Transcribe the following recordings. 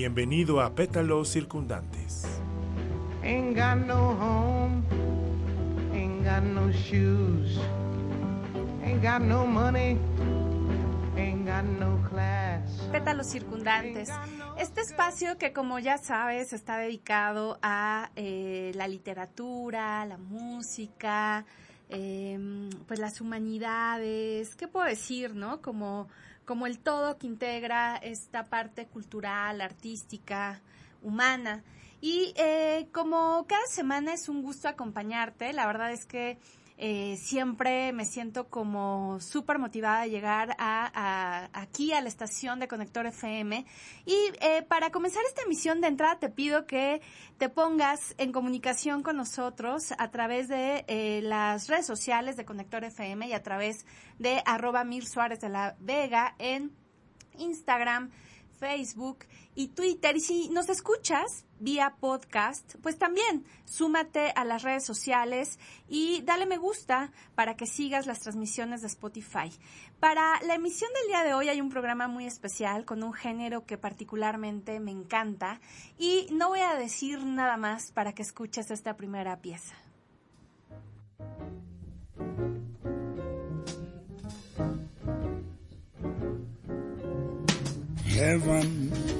Bienvenido a Pétalos Circundantes. Ain't got no home, ain't got no shoes, ain't got no money, ain't got no class. Pétalos Circundantes. Este espacio que como ya sabes está dedicado a eh, la literatura, la música, em, pues las humanidades, ¿qué puedo decir, no? Como, como el todo que integra esta parte cultural, artística, humana. Y eh, como cada semana es un gusto acompañarte, la verdad es que eh, siempre me siento como súper motivada de llegar a, aquí a la estación de Conector FM. Y eh, para comenzar esta emisión de entrada te pido que te pongas en comunicación con nosotros a través de eh, las redes sociales de Conector FM y a través de arroba Mil Suárez de la Vega en Instagram, Facebook y Twitter. Y si nos escuchas vía podcast, pues también súmate a las redes sociales y dale me gusta para que sigas las transmisiones de Spotify. Para la emisión del día de hoy hay un programa muy especial con un género que particularmente me encanta y no voy a decir nada más para que escuches esta primera pieza. Heaven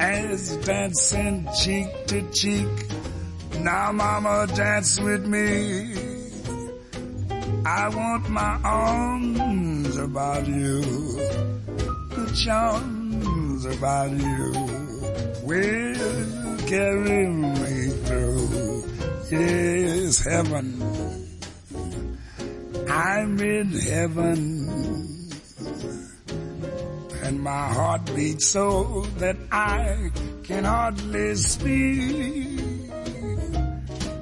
as dancing cheek to cheek. Now mama dance with me. I want my arms about you. The charms about you will carry me through. Yes, heaven. I'm in heaven and my heart beats so that I can hardly speak.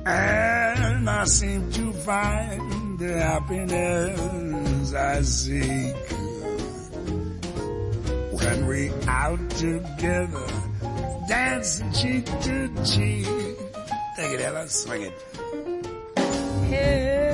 And I seem to find the happiness I seek when we out together, dancing cheek to cheek. Take it, Ella, swing it. Heaven,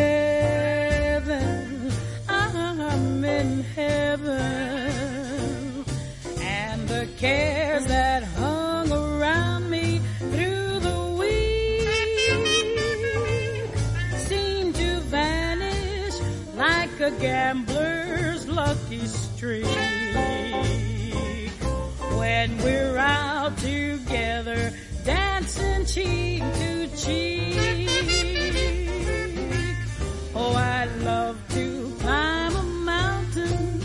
cares that hung around me through the week seem to vanish like a gambler's lucky streak. When we're out together, dancing cheek to cheek. Oh, I love to climb a mountain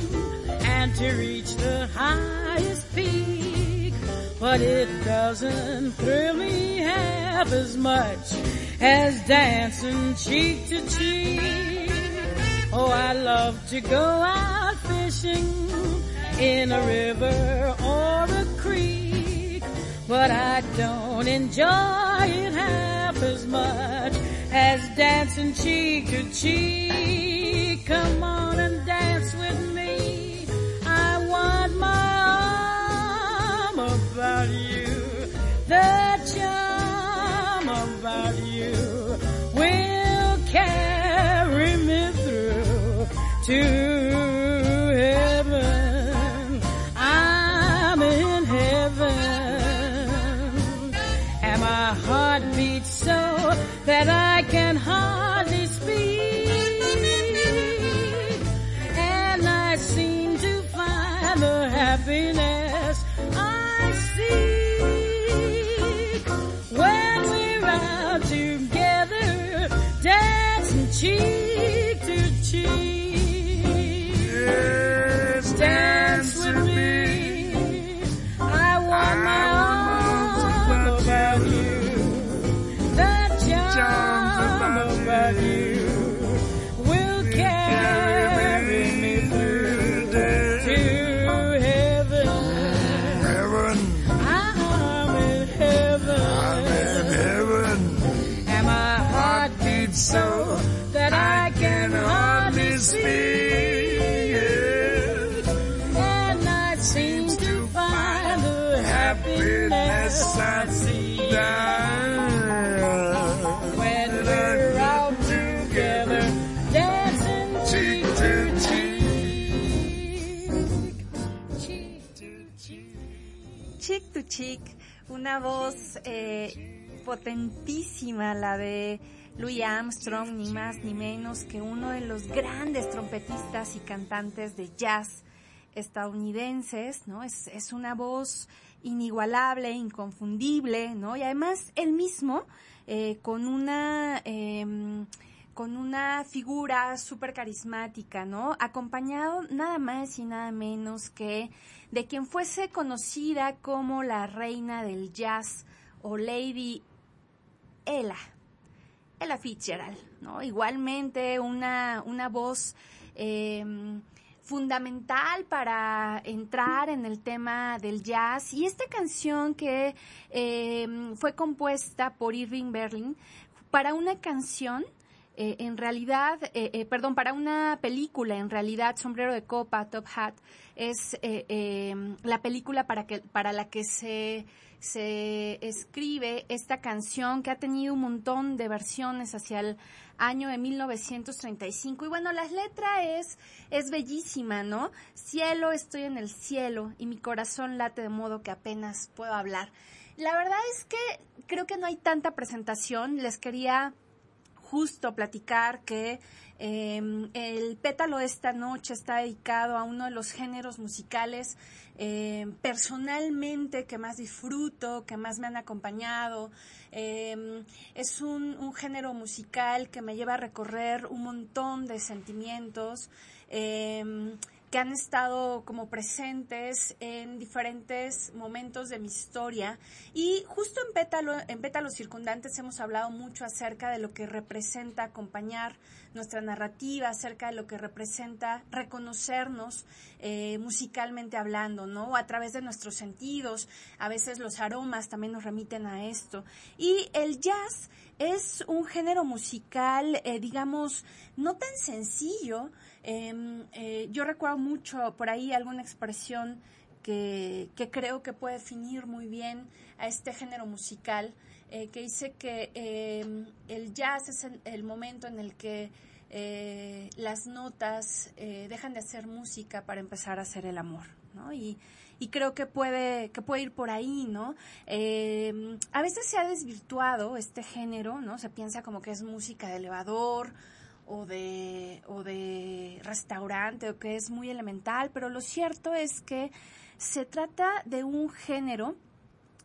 and to reach the but it doesn't thrill me half as much as dancing cheek to cheek. Oh, I love to go out fishing in a river or a creek, but I don't enjoy it half as much as dancing cheek to cheek. Come on you. The charm about you will carry me through to Chick, una voz eh, potentísima, la de Louis Armstrong, ni más ni menos que uno de los grandes trompetistas y cantantes de jazz estadounidenses, ¿no? Es, es una voz inigualable, inconfundible, ¿no? Y además él mismo, eh, con una... em, con una figura súper carismática, ¿no? Acompañado nada más y nada menos que de quien fuese conocida como la reina del jazz o Lady Ella, Ella Fitzgerald, ¿no? Igualmente una, una voz eh, fundamental para entrar en el tema del jazz y esta canción que eh, fue compuesta por Irving Berlin para una canción eh, en realidad, eh, eh, perdón, para una película, en realidad, Sombrero de Copa, Top Hat, es eh, eh, la película para, que, para la que se, se escribe esta canción que ha tenido un montón de versiones hacia el año de 1935. Y bueno, la letra es, es bellísima, ¿no? Cielo, estoy en el cielo y mi corazón late de modo que apenas puedo hablar. La verdad es que creo que no hay tanta presentación. Les quería justo platicar que eh, el pétalo esta noche está dedicado a uno de los géneros musicales eh, personalmente que más disfruto, que más me han acompañado. Eh, es un, género musical que me lleva a recorrer un montón de sentimientos que han estado como presentes en diferentes momentos de mi historia y justo en Pétalo, en Pétalos Circundantes hemos hablado mucho acerca de lo que representa acompañar nuestra narrativa, acerca de lo que representa reconocernos eh, musicalmente hablando, ¿no? A través de nuestros sentidos, a veces los aromas también nos remiten a esto. Y el jazz es un género musical, eh, digamos, no tan sencillo. Eh, eh, yo recuerdo mucho por ahí alguna expresión que, creo que puede definir muy bien a este género musical, eh, que dice que el jazz es el, el, momento en el que las notas dejan de hacer música para empezar a hacer el amor, ¿no? Y, y creo que puede que puede ir por ahí no eh, a veces se ha desvirtuado este género no se piensa como que es música de elevador o de o de restaurante o que es muy elemental pero lo cierto es que se trata de un género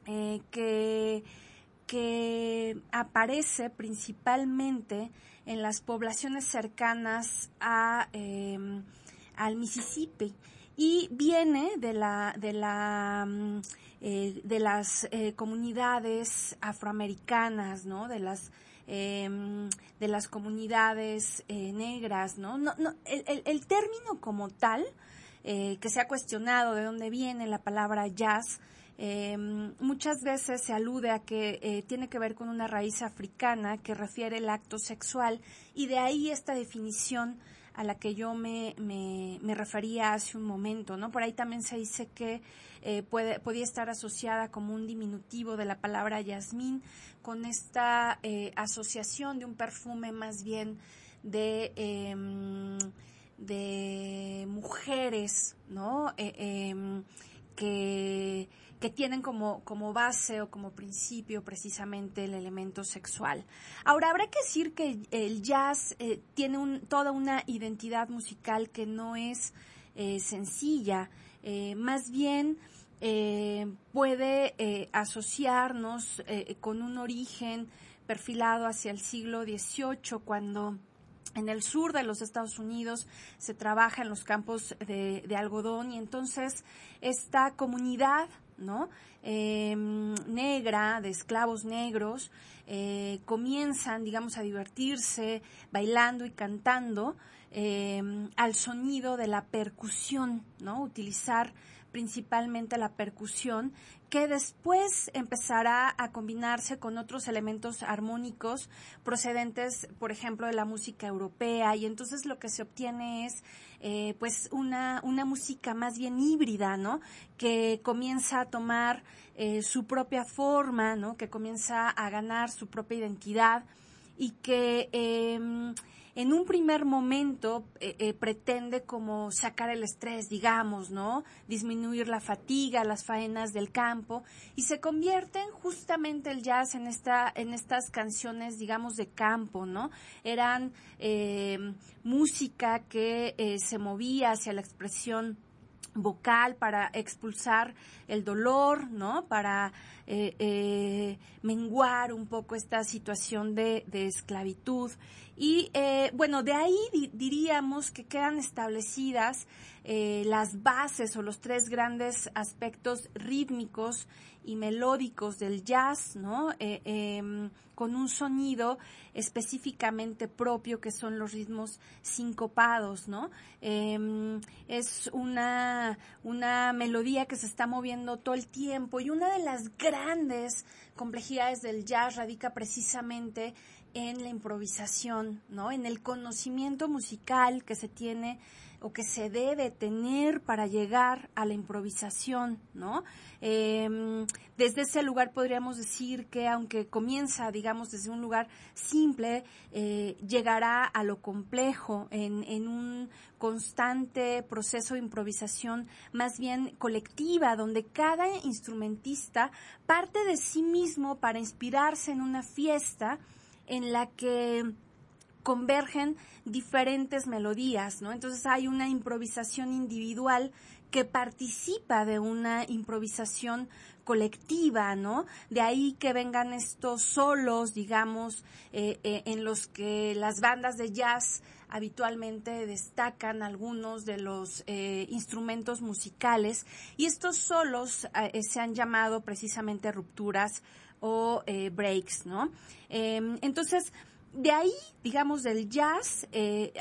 eh, que que aparece principalmente en las poblaciones cercanas a eh, al Mississippi y viene de la de la mm, eh, de las eh, comunidades afroamericanas, ¿no? De las em, de las comunidades eh, negras, ¿no? no, el, el, el, término como tal, que se ha cuestionado de dónde viene la palabra jazz, eh, muchas veces se alude a que eh, tiene que ver con una raíz africana que refiere el acto sexual y de ahí esta definición a la que yo me, me, me refería hace un momento, ¿no? Por ahí también se dice que eh, puede, podía estar asociada como un diminutivo de la palabra yasmín con esta eh, asociación de un perfume más bien de, eh, de mujeres, ¿no? Eh, em, que que tienen como, base o como principio precisamente el elemento sexual. Ahora, habrá que decir que el jazz eh, tiene un, toda una identidad musical que no es eh, sencilla, eh, más bien eh, puede eh, asociarnos con un origen perfilado hacia el siglo XVIII, cuando en el sur de los Estados Unidos se trabaja en los campos de algodón y entonces esta comunidad ¿no? Eh, negra, de esclavos negros, eh, comienzan, digamos, a divertirse bailando y cantando eh, al sonido de la percusión, ¿no? Utilizar principalmente la percusión, que después empezará a combinarse con otros elementos armónicos procedentes, por ejemplo, de la música europea, y entonces lo que se obtiene es eh, pues una, una música más bien híbrida, ¿no? Que comienza a tomar eh, su propia forma, ¿no? Que comienza a ganar su propia identidad y que eh, en un primer momento eh, eh, pretende como sacar el estrés, digamos, ¿no? Disminuir la fatiga, las faenas del campo y se convierten justamente el jazz en esta en estas canciones, digamos, de campo, ¿no? Eran eh, música que eh, se movía hacia la expresión vocal para expulsar el dolor, ¿no? Para eh, eh, menguar un poco esta situación de, de esclavitud. Y eh, bueno, de ahí di diríamos que quedan establecidas eh, las bases o los tres grandes aspectos rítmicos y melódicos del jazz, ¿no? Eh, eh, con un sonido específicamente propio que son los ritmos sincopados, ¿no? Eh, es una, una melodía que se está moviendo todo el tiempo y una de las grandes complejidades del jazz radica precisamente en la improvisación, ¿no? En el conocimiento musical que se tiene o que se debe tener para llegar a la improvisación, ¿no? Eh, desde ese lugar podríamos decir que aunque comienza, digamos, desde un lugar simple, eh, llegará a lo complejo en, en un constante proceso de improvisación más bien colectiva, donde cada instrumentista parte de sí mismo para inspirarse en una fiesta en la que convergen diferentes melodías, ¿no? Entonces hay una improvisación individual que participa de una improvisación colectiva, ¿no? De ahí que vengan estos solos, digamos, eh, eh, en los que las bandas de jazz habitualmente destacan algunos de los eh, instrumentos musicales y estos solos eh, se han llamado precisamente rupturas o breaks, ¿no? entonces, de ahí, digamos, del jazz, eh,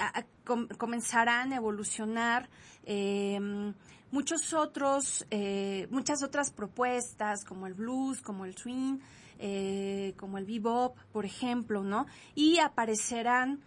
comenzarán a evolucionar eh, muchos otros, eh, muchas otras propuestas, como el blues, como el swing, como el bebop, por ejemplo, ¿no? Y aparecerán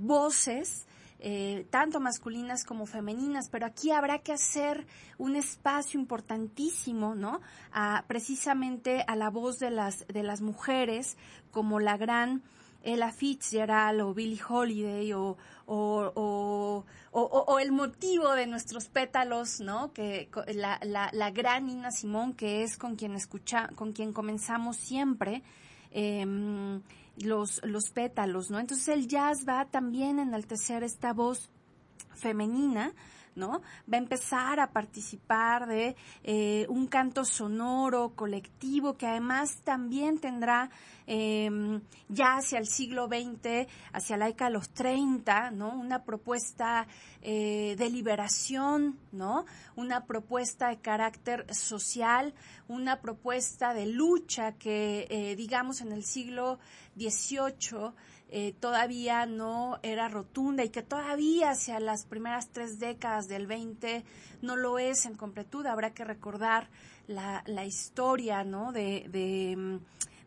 voces eh, tanto masculinas como femeninas, pero aquí habrá que hacer un espacio importantísimo, ¿no? A, precisamente a la voz de las, de las mujeres, como la gran Ella Fitzgerald o Billie Holiday o, o, o, o, el motivo de nuestros pétalos, ¿no? Que la, la, la gran Nina Simón, que es con quien escucha, con quien comenzamos siempre. Eh, los, los pétalos, ¿no? Entonces el jazz va también a enaltecer esta voz femenina, ¿no? Va a empezar a participar de eh, un canto sonoro, colectivo, que además también tendrá em, ya hacia el siglo XX, hacia la década de los 30, ¿no? Una propuesta eh, de liberación, ¿no? Una propuesta de carácter social, una propuesta de lucha que, eh, digamos, en el siglo XVIII eh, todavía no era rotunda y que todavía hacia las primeras tres décadas del 20 no lo es en completud. Habrá que recordar la, la historia ¿no? de, de, mm,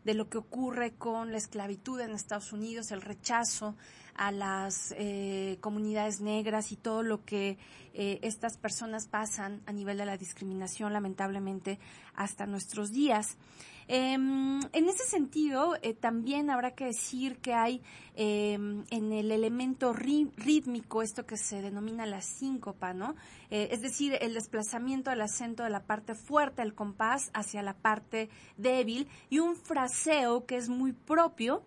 de lo que ocurre con la esclavitud en Estados Unidos, el rechazo a las eh, comunidades negras y todo lo que eh, estas personas pasan a nivel de la discriminación, lamentablemente, hasta nuestros días. Em, en ese sentido, eh, también habrá que decir que hay em, en el elemento rítmico esto que se denomina la síncopa, ¿no? Eh, es decir, el desplazamiento del acento de la parte fuerte del compás hacia la parte débil y un fraseo que es muy propio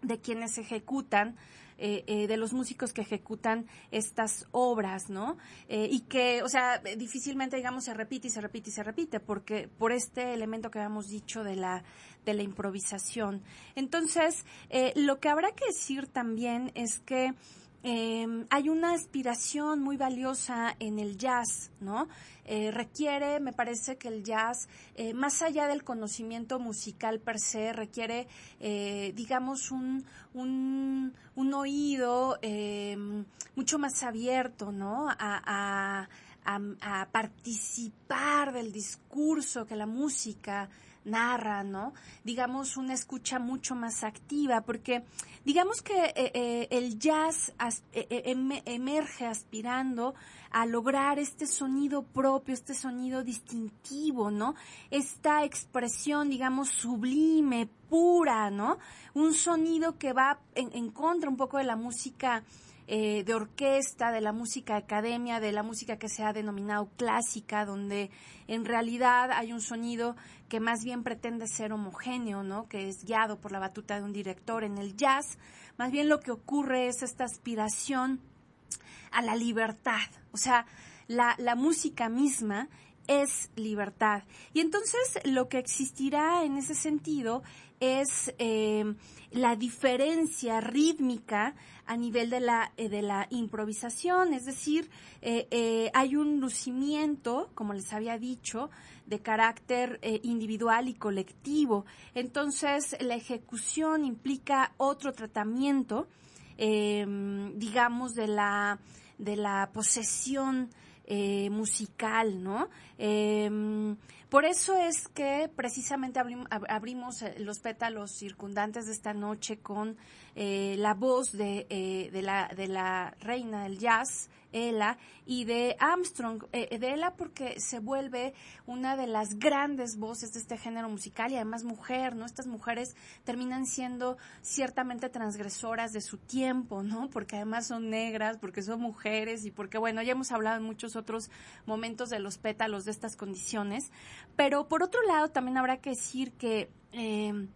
de quienes ejecutan eh, eh, de los músicos que ejecutan estas obras, ¿no? Eh, y que, o sea, difícilmente, digamos, se repite y se repite y se repite, porque por este elemento que habíamos dicho de la, de la improvisación. Entonces, lo que habrá que decir también es que eh, hay una aspiración muy valiosa en el jazz, ¿no? Eh, requiere, me parece que el jazz, eh, más allá del conocimiento musical per se, requiere, eh, digamos, un, un, oído em, mucho más abierto, ¿no? A, a, a participar del discurso que la música narra, ¿no? Digamos, una escucha mucho más activa, porque digamos que eh, eh, el jazz eh, em, emerge aspirando a lograr este sonido propio, este sonido distintivo, ¿no? Esta expresión, digamos, sublime, pura, ¿no? Un sonido que va en contra un poco de la música eh, de orquesta, de la música academia, de la música que se ha denominado clásica, donde en realidad hay un sonido que más bien pretende ser homogéneo, ¿no? Que es guiado por la batuta de un director. En el jazz, más bien lo que ocurre es esta aspiración a la libertad. O sea, la, la música misma es libertad. Y entonces lo que existirá en ese sentido es eh, la diferencia rítmica a nivel de la, eh, de la improvisación, es decir, eh, hay un lucimiento, como les había dicho, de carácter individual y colectivo. Entonces, la ejecución implica otro tratamiento, digamos, de la, de la posesión eh, musical, ¿no? Por eso es que precisamente abrimos eh, los pétalos circundantes de esta noche con eh, la voz de, de, la, de la reina del jazz, ella y de Armstrong, eh, de Ella porque se vuelve una de las grandes voces de este género musical y además mujer, ¿no? Estas mujeres terminan siendo ciertamente transgresoras de su tiempo, ¿no? Porque además son negras, porque son mujeres y porque, bueno, ya hemos hablado en muchos otros momentos de los pétalos de estas condiciones, pero por otro lado también habrá que decir que... Eh,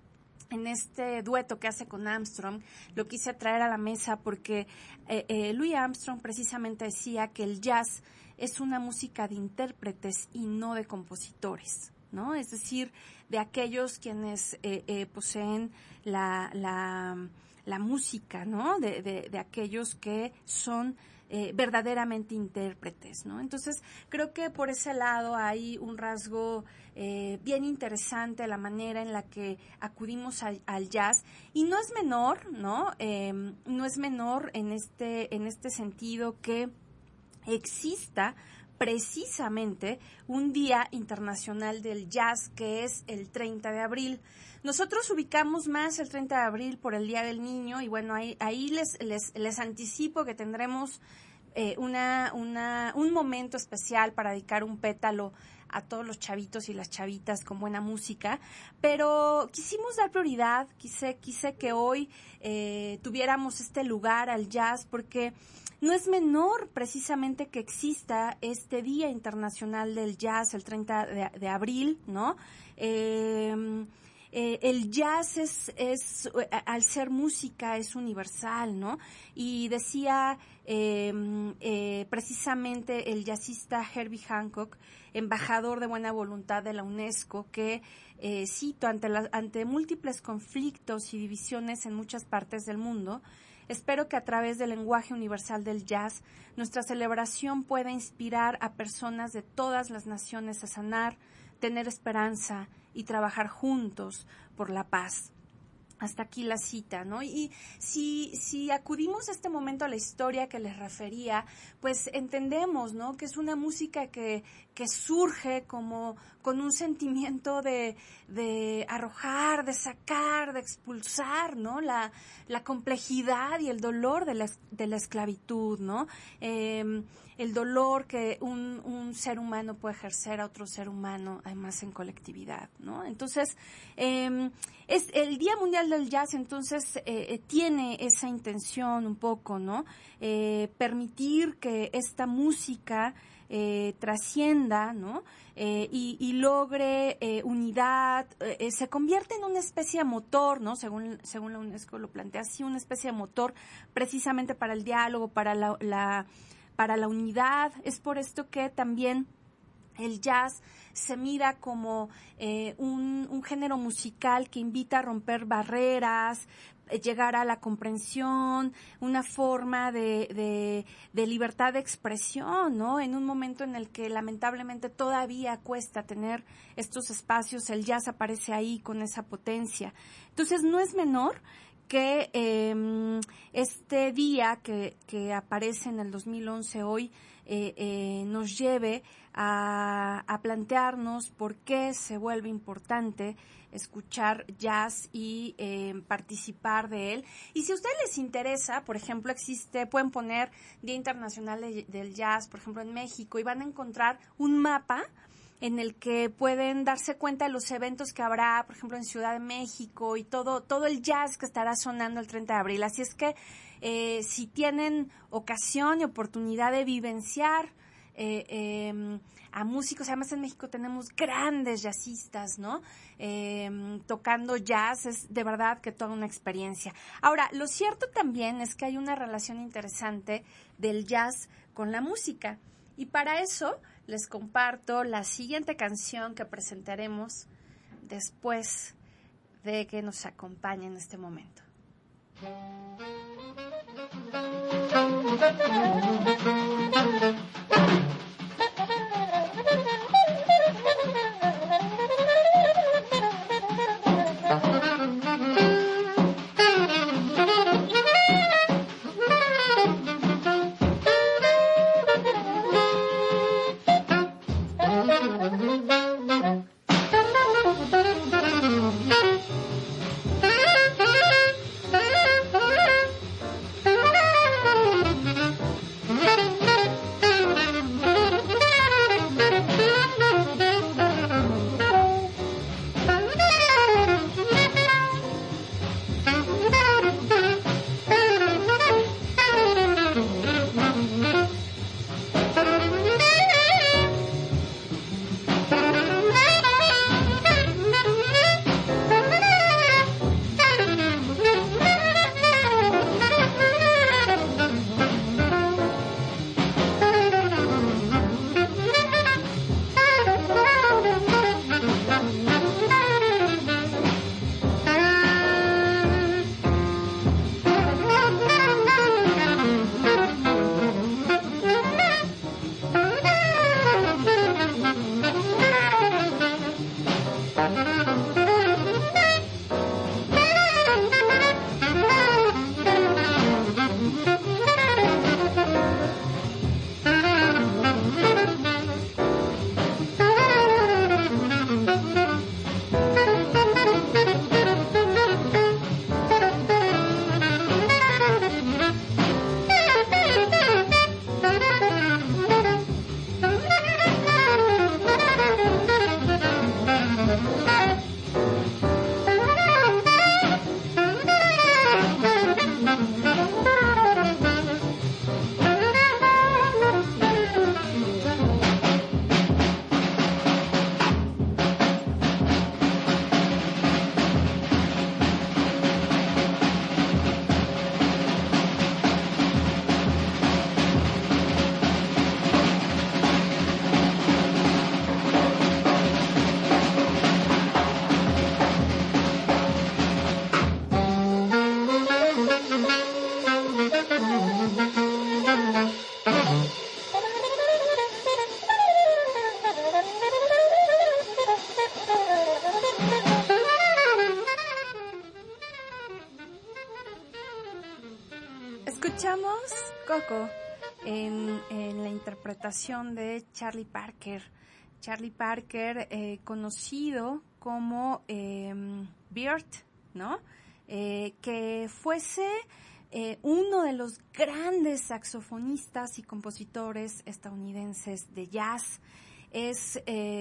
en este dueto que hace con Armstrong, lo quise traer a la mesa porque eh, eh, Louis Armstrong precisamente decía que el jazz es una música de intérpretes y no de compositores, ¿no? Es decir, de aquellos quienes eh, poseen la, la, música, ¿no? De, de aquellos que son eh, verdaderamente intérpretes, ¿no? Entonces, creo que por ese lado hay un rasgo eh, bien interesante la manera en la que acudimos al, jazz y no es menor, ¿no? Em, no es menor en este, en este sentido que exista precisamente un Día Internacional del Jazz que es el 30 de abril. Nosotros ubicamos más el 30 de abril por el Día del Niño y bueno, ahí, ahí les, les, les anticipo que tendremos eh, una, una, un momento especial para dedicar un pétalo a todos los chavitos y las chavitas con buena música, pero quisimos dar prioridad, quise, quise que hoy eh, tuviéramos este lugar al jazz porque no es menor precisamente que exista este Día Internacional del Jazz el 30 de, abril, ¿no? Eh, eh, el jazz es, es, eh, al ser música, es universal, ¿no? Y decía em, eh, precisamente el jazzista Herbie Hancock, embajador de buena voluntad de la UNESCO, que, cito, ante, ante múltiples conflictos y divisiones en muchas partes del mundo, Espero que a través del lenguaje universal del jazz, nuestra celebración pueda inspirar a personas de todas las naciones a sanar, tener esperanza y trabajar juntos por la paz hasta aquí la cita, ¿no? Y si, si acudimos a este momento a la historia que les refería, pues entendemos, ¿no? Que es una música que, que surge como con un sentimiento de, de arrojar, de sacar, de expulsar, ¿no? La, la complejidad y el dolor de la, de la esclavitud, ¿no? Eh, el dolor que un, un, ser humano puede ejercer a otro ser humano, además en colectividad, ¿no? Entonces, eh, es el Día Mundial del Jazz, entonces, eh, eh, tiene esa intención un poco, ¿no? Eh, permitir que esta música eh, trascienda, ¿no? Eh, y, logre eh, unidad, se convierte en una especie de motor, ¿no? Según, según la UNESCO lo plantea así, una especie de motor precisamente para el diálogo, para la, para la unidad. Es por esto que también el jazz se mira como un, un, género musical que invita a romper barreras, llegar a la comprensión, una forma de, de, libertad de expresión, ¿no? En un momento en el que lamentablemente todavía cuesta tener estos espacios, el jazz aparece ahí con esa potencia. Entonces no es menor que eh, este día que, que, aparece en el 2011 hoy eh, eh, nos lleve a, a, plantearnos por qué se vuelve importante escuchar jazz y eh, participar de él. Y si a ustedes les interesa, por ejemplo, existe, pueden poner Día Internacional de, del Jazz, por ejemplo, en México, y van a encontrar un mapa en el que pueden darse cuenta de los eventos que habrá, por ejemplo, en Ciudad de México y todo, todo el jazz que estará sonando el 30 de abril. Así es que eh, si tienen ocasión y oportunidad de vivenciar eh, eh, a músicos, además en México tenemos grandes jazzistas, ¿no? Eh, tocando jazz, es de verdad que toda una experiencia. Ahora, lo cierto también es que hay una relación interesante del jazz con la música. Y para eso les comparto la siguiente canción que presentaremos después de que nos acompañe en este momento. Thank you. De Charlie Parker. Charlie Parker, eh, conocido como eh, Beard, ¿no? Eh, que fuese eh, uno de los grandes saxofonistas y compositores estadounidenses de jazz. Es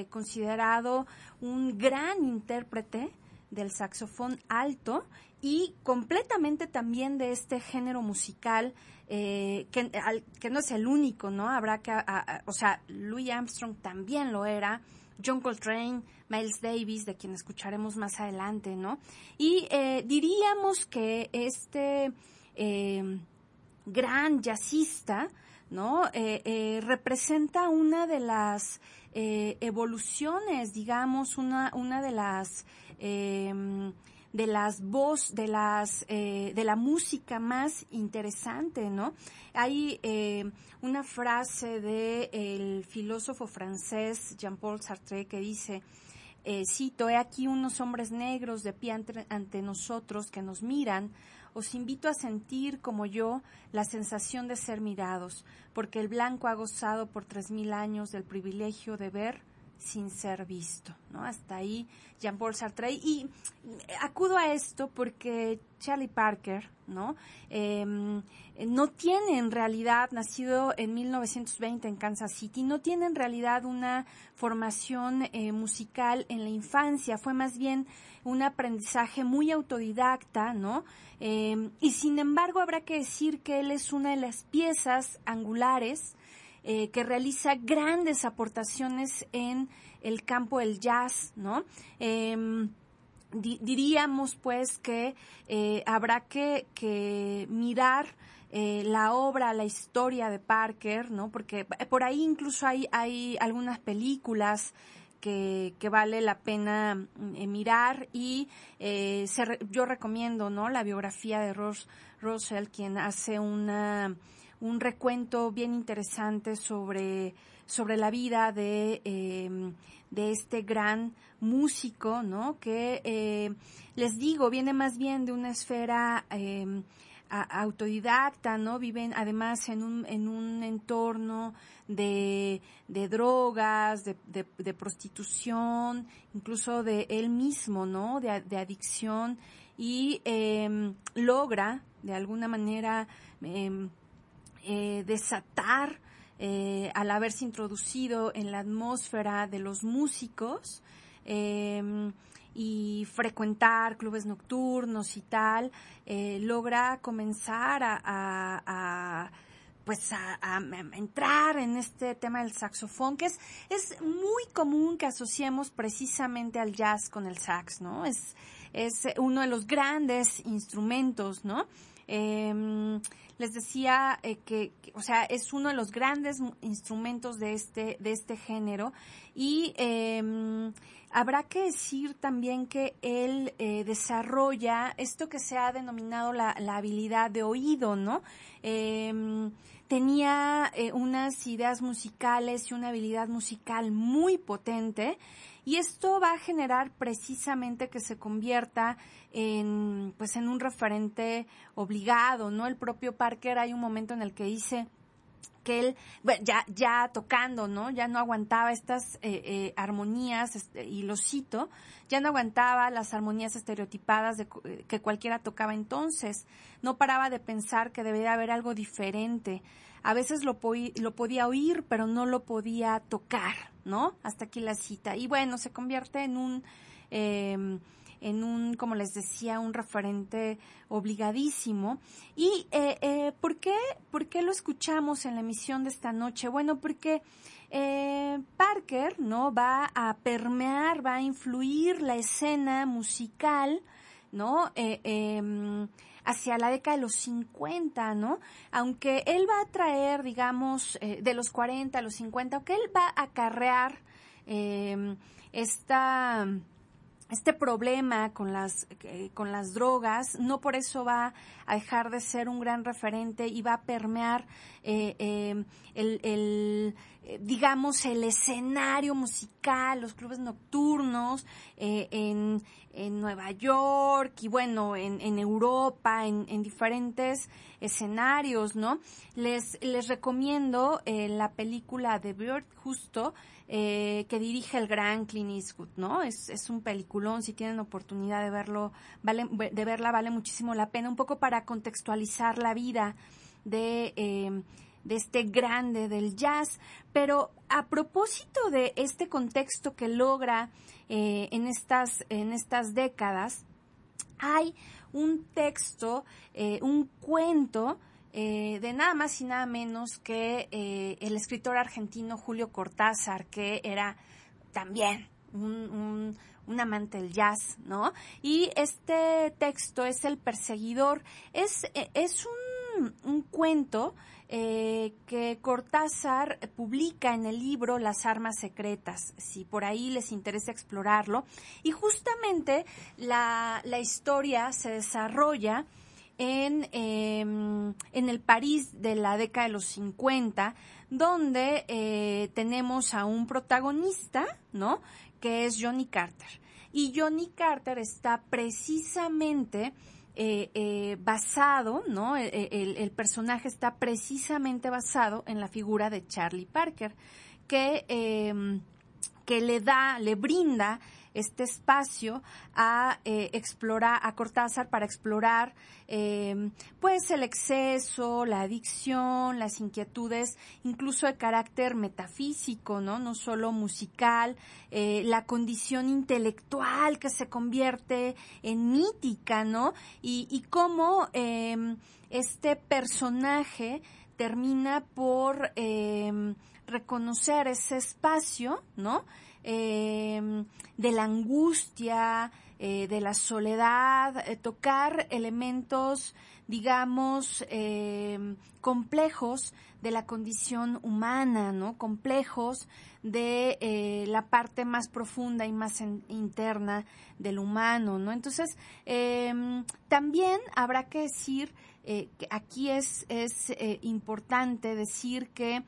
considerado un gran intérprete del saxofón alto y completamente también de este género musical eh, que, no es el único, ¿no? Habrá que, o sea, Louis Armstrong también lo era, John Coltrane, Miles Davis, de quien escucharemos más adelante, ¿no? Y eh, diríamos que este eh, gran jazzista, ¿no? Eh, eh, representa una de las evoluciones, digamos, una, una de las em, de las voz, de las eh, de la música más interesante, ¿no? Hay eh, una frase de el filósofo francés Jean-Paul Sartre que dice eh, cito, he aquí unos hombres negros de pie ante nosotros que nos miran, os invito a sentir como yo la sensación de ser mirados, porque el blanco ha gozado por tres mil años del privilegio de ver sin ser visto, ¿no? Hasta ahí Jean-Paul Sartre. Y acudo a esto porque Charlie Parker, ¿no? Eh, no tiene en realidad, nacido en 1920 en Kansas City, no tiene en realidad una formación eh, musical en la infancia, fue más bien un aprendizaje muy autodidacta, ¿no? Eh, y sin embargo habrá que decir que él es una de las piezas angulares eh, que realiza grandes aportaciones en el campo del jazz, ¿no? Eh, di diríamos pues que eh, habrá que, que mirar eh, la obra, la historia de Parker, ¿no? Porque por ahí incluso hay, hay algunas películas que, que, vale la pena eh, mirar y eh, se, yo recomiendo no la biografía de Ross Russell quien hace una un recuento bien interesante sobre sobre la vida de eh, de este gran músico no que eh, les digo viene más bien de una esfera eh, autodidacta, ¿no? Viven además en un, en un entorno de, de drogas, de, de, de, prostitución, incluso de él mismo, ¿no? De, de adicción y eh, logra de alguna manera eh, eh, desatar eh, al haberse introducido en la atmósfera de los músicos eh, y frecuentar clubes nocturnos y tal, eh, logra comenzar a, a, a pues a, a, entrar en este tema del saxofón, que es, es muy común que asociemos precisamente al jazz con el sax, ¿no? Es, es uno de los grandes instrumentos, ¿no? Eh, les decía eh, que, o sea, es uno de los grandes instrumentos de este, de este género y eh, habrá que decir también que él eh, desarrolla esto que se ha denominado la, la habilidad de oído, ¿no? Tenía eh, unas ideas musicales y una habilidad musical muy potente y esto va a generar precisamente que se convierta en pues en un referente obligado, ¿no? El propio Parker hay un momento en el que dice que él bueno, ya ya tocando no ya no aguantaba estas eh, eh, armonías este, y lo cito ya no aguantaba las armonías estereotipadas de, que cualquiera tocaba entonces. No paraba de pensar que debía haber algo diferente. A veces lo, lo podía oír pero no lo podía tocar no hasta aquí la cita. Y bueno se convierte en un eh, en un, como les decía, un referente obligadísimo. ¿Y eh, eh, ¿por, qué, por qué lo escuchamos en la emisión de esta noche? Bueno, porque eh, Parker, ¿no? Va a permear, va a influir la escena musical, ¿no? Eh, eh, hacia la década de los 50, ¿no? Aunque él va a traer, digamos, eh, de los 40 a los 50, aunque él va a acarrear eh, esta este problema con las, eh, con las drogas, no por eso va a dejar de ser un gran referente y va a permear eh, eh, el, el digamos, el escenario musical, los clubes nocturnos en, en, Nueva York y bueno, en, en Europa, en, en, diferentes escenarios, ¿no? Les, les recomiendo la película de Bird, justo, eh, que dirige el gran Clint Eastwood, ¿no? Es, es un peliculón, si tienen oportunidad de verlo, de verla vale muchísimo la pena, un poco para contextualizar la vida de, eh, de este grande del jazz. Pero a propósito de este contexto que logra eh, en, estas, en estas décadas, hay un texto, eh, un cuento, eh, de nada más y nada menos que eh, el escritor argentino Julio Cortázar, que era también un, amante del jazz, ¿no? Y este texto es El perseguidor, es, eh, es un, un cuento que Cortázar publica en el libro Las Armas Secretas, si por ahí les interesa explorarlo. Y justamente la, la historia se desarrolla en, em, en el París de la década de los 50, donde eh, tenemos a un protagonista, ¿no? Que es Johnny Carter. Y Johnny Carter está precisamente eh, eh, basado, ¿no? E, e, el, personaje está precisamente basado en la figura de Charlie Parker, que, em, que le da, le brinda este espacio a eh, explorar, a Cortázar para explorar eh, pues el exceso, la adicción, las inquietudes, incluso de carácter metafísico, ¿no? No solo musical, eh, la condición intelectual que se convierte en mítica, ¿no? Y, y cómo em, este personaje termina por em, reconocer ese espacio, ¿no? Eh, de la angustia, eh, de la soledad, eh, tocar elementos, digamos, eh, complejos de la condición humana, ¿no? Complejos de eh, la parte más profunda y más interna del humano, ¿no? Entonces, em, también habrá que decir, que aquí es, es importante decir que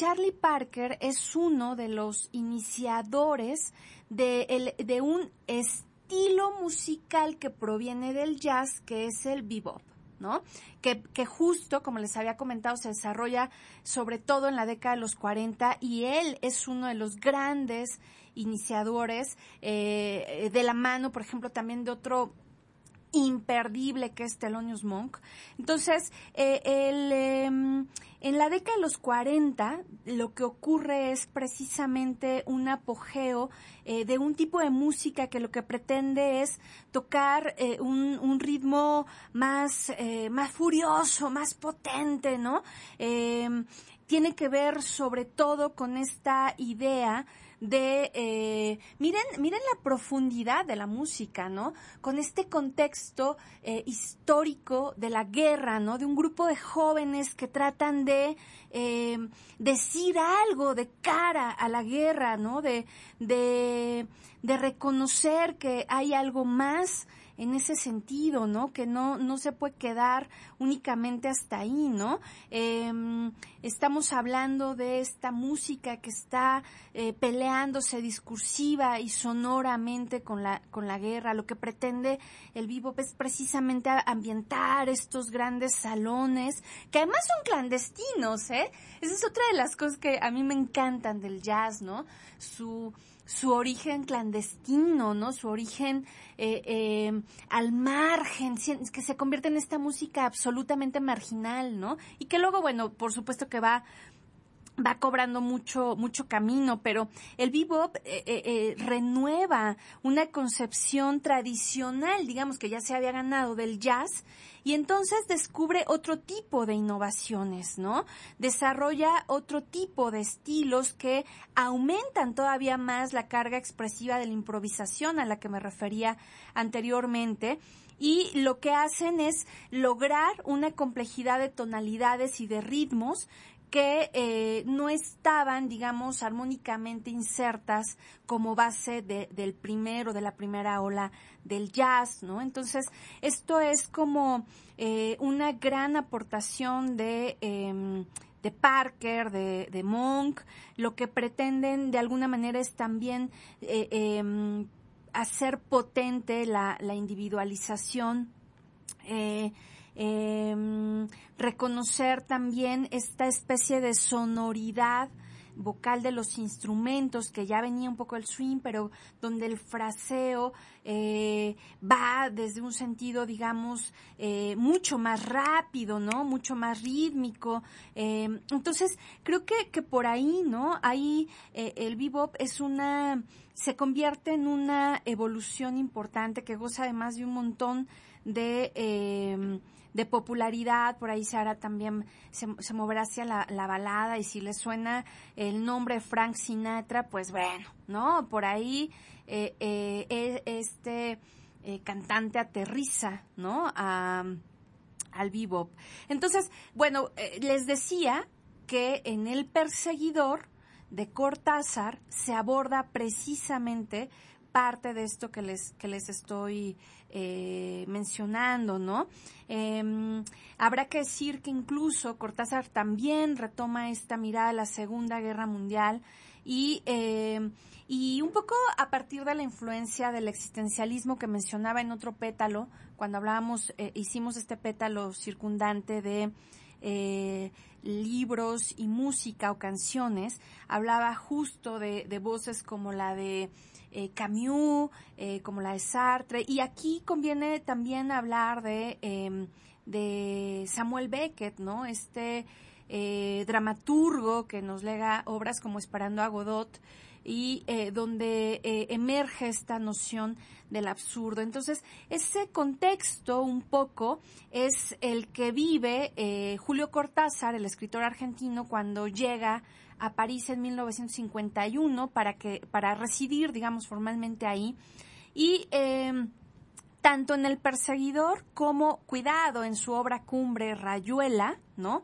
Charlie Parker es uno de los iniciadores de, de un estilo musical que proviene del jazz, que es el bebop. ¿no? Que, que, justo, como les había comentado, se desarrolla sobre todo en la década de los 40 y él es uno de los grandes iniciadores eh, de la mano, por ejemplo, también de otro imperdible que es Thelonious Monk. Entonces, eh, el, em, en la década de los 40 lo que ocurre es precisamente un apogeo eh, de un tipo de música que lo que pretende es tocar eh, un, un, ritmo más, más furioso, más potente, ¿no? Em, tiene que ver sobre todo con esta idea de, eh, miren, miren la profundidad de la música, ¿no? Con este contexto eh, histórico de la guerra, ¿no? De un grupo de jóvenes que tratan de eh, decir algo de cara a la guerra, ¿no? De, de, de reconocer que hay algo más en ese sentido, ¿no? Que no, no se puede quedar únicamente hasta ahí, ¿no? Eh, estamos hablando de esta música que está eh, peleándose discursiva y sonoramente con la, con la guerra. Lo que pretende el vivo es precisamente ambientar estos grandes salones, que además son clandestinos, ¿eh? Esa es otra de las cosas que a mí me encantan del jazz, ¿no? Su, su origen clandestino, ¿no? Su origen eh, eh, al margen, que se convierte en esta música absolutamente marginal, ¿no? Y que luego, bueno, por supuesto que va va cobrando mucho mucho camino, pero el bebop eh, eh, eh, renueva una concepción tradicional, digamos que ya se había ganado del jazz y entonces descubre otro tipo de innovaciones, ¿no? Desarrolla otro tipo de estilos que aumentan todavía más la carga expresiva de la improvisación a la que me refería anteriormente y lo que hacen es lograr una complejidad de tonalidades y de ritmos que eh, no estaban, digamos, armónicamente insertas como base de, del primero, de la primera ola del jazz, ¿no? Entonces, esto es como eh, una gran aportación de... Em, de Parker, de, de, Monk, lo que pretenden de alguna manera es también eh, em, hacer potente la, la individualización eh, eh, reconocer también esta especie de sonoridad vocal de los instrumentos, que ya venía un poco el swing, pero donde el fraseo eh, va desde un sentido, digamos, eh, mucho más rápido, ¿no? Mucho más rítmico. Eh, entonces, creo que, que por ahí, ¿no? Ahí eh, el bebop es una, se convierte en una evolución importante que goza además de un montón de eh, de popularidad, por ahí se hará también, se, moverá hacia la, la, balada y si le suena el nombre Frank Sinatra, pues bueno, ¿no? Por ahí eh, eh, este eh, cantante aterriza, ¿no? A, al bebop. Entonces, bueno, les decía que en El Perseguidor de Cortázar se aborda precisamente parte de esto que les, que les estoy eh, mencionando, ¿no? Eh, habrá que decir que incluso Cortázar también retoma esta mirada a la Segunda Guerra Mundial y, eh, y un poco a partir de la influencia del existencialismo que mencionaba en otro pétalo, cuando hablábamos, eh, hicimos este pétalo circundante de eh, libros y música o canciones, hablaba justo de, de voces como la de eh, Camus, eh, como la de Sartre, y aquí conviene también hablar de, eh, de Samuel Beckett, ¿no? Este eh, dramaturgo que nos lega obras como Esperando a Godot, y eh, donde eh, emerge esta noción del absurdo. Entonces, ese contexto un poco es el que vive eh, Julio Cortázar, el escritor argentino, cuando llega a París en 1951 para que para residir, digamos, formalmente ahí y eh, tanto en El Perseguidor como Cuidado en su obra cumbre Rayuela, ¿no?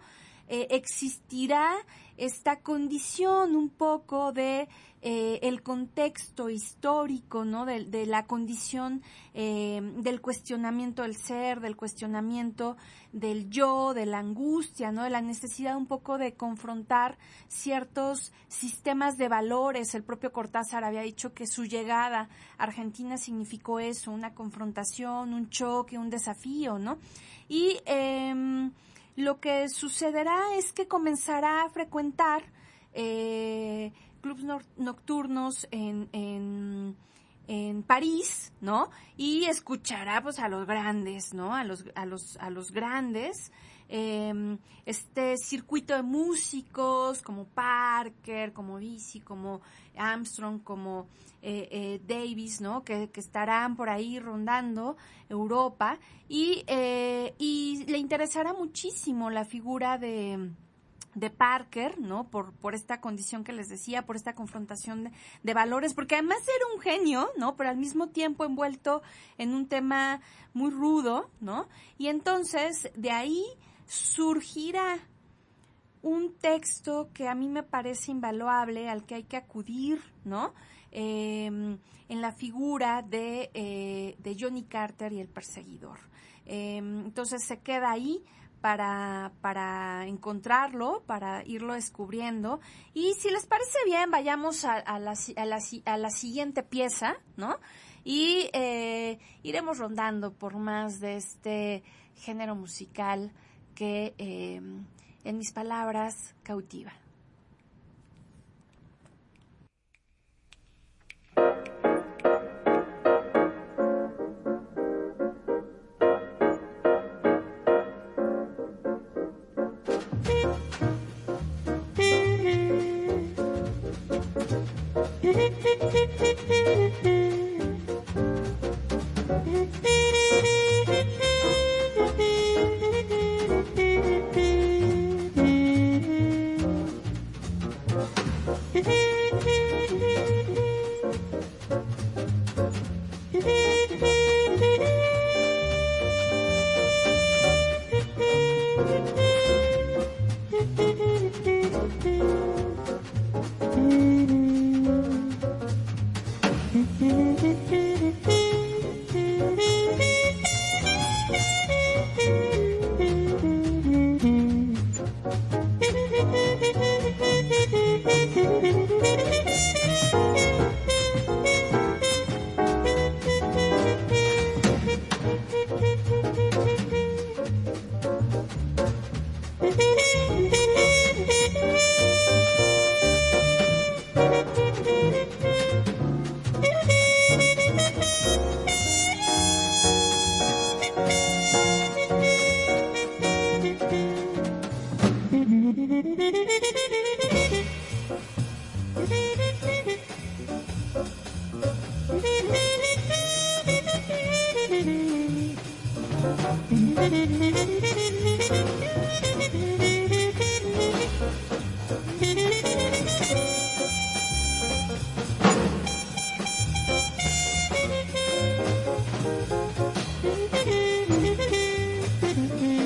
Eh, existirá esta condición un poco de eh, el contexto histórico, ¿no? De, de la condición eh, del cuestionamiento del ser, del cuestionamiento del yo, de la angustia, ¿no? De la necesidad un poco de confrontar ciertos sistemas de valores. El propio Cortázar había dicho que su llegada a Argentina significó eso, una confrontación, un choque, un desafío, ¿no? Y eh, lo que sucederá es que comenzará a frecuentar eh, clubs nocturnos en, en, en, París, ¿no? Y escuchará pues a los grandes, ¿no? A los, a los, a los grandes, eh, este circuito de músicos como Parker, como Dizzy, como Armstrong, como eh, eh, Davis, ¿no? Que, que, estarán por ahí rondando Europa y, eh, y le interesará muchísimo la figura de de Parker, ¿no? Por, por esta condición que les decía, por esta confrontación de, valores, porque además era un genio, ¿no? Pero al mismo tiempo envuelto en un tema muy rudo, ¿no? Y entonces de ahí surgirá un texto que a mí me parece invaluable, al que hay que acudir, ¿no? Eh, en la figura de, eh, de, Johnny Carter y el perseguidor. Eh, entonces se queda ahí para, para encontrarlo, para irlo descubriendo. Y si les parece bien, vayamos a, la, a, la, a la, siguiente pieza, ¿no? Y eh, iremos rondando por más de este género musical que, eh, en mis palabras, cautiva. Thank you. Mm-hmm.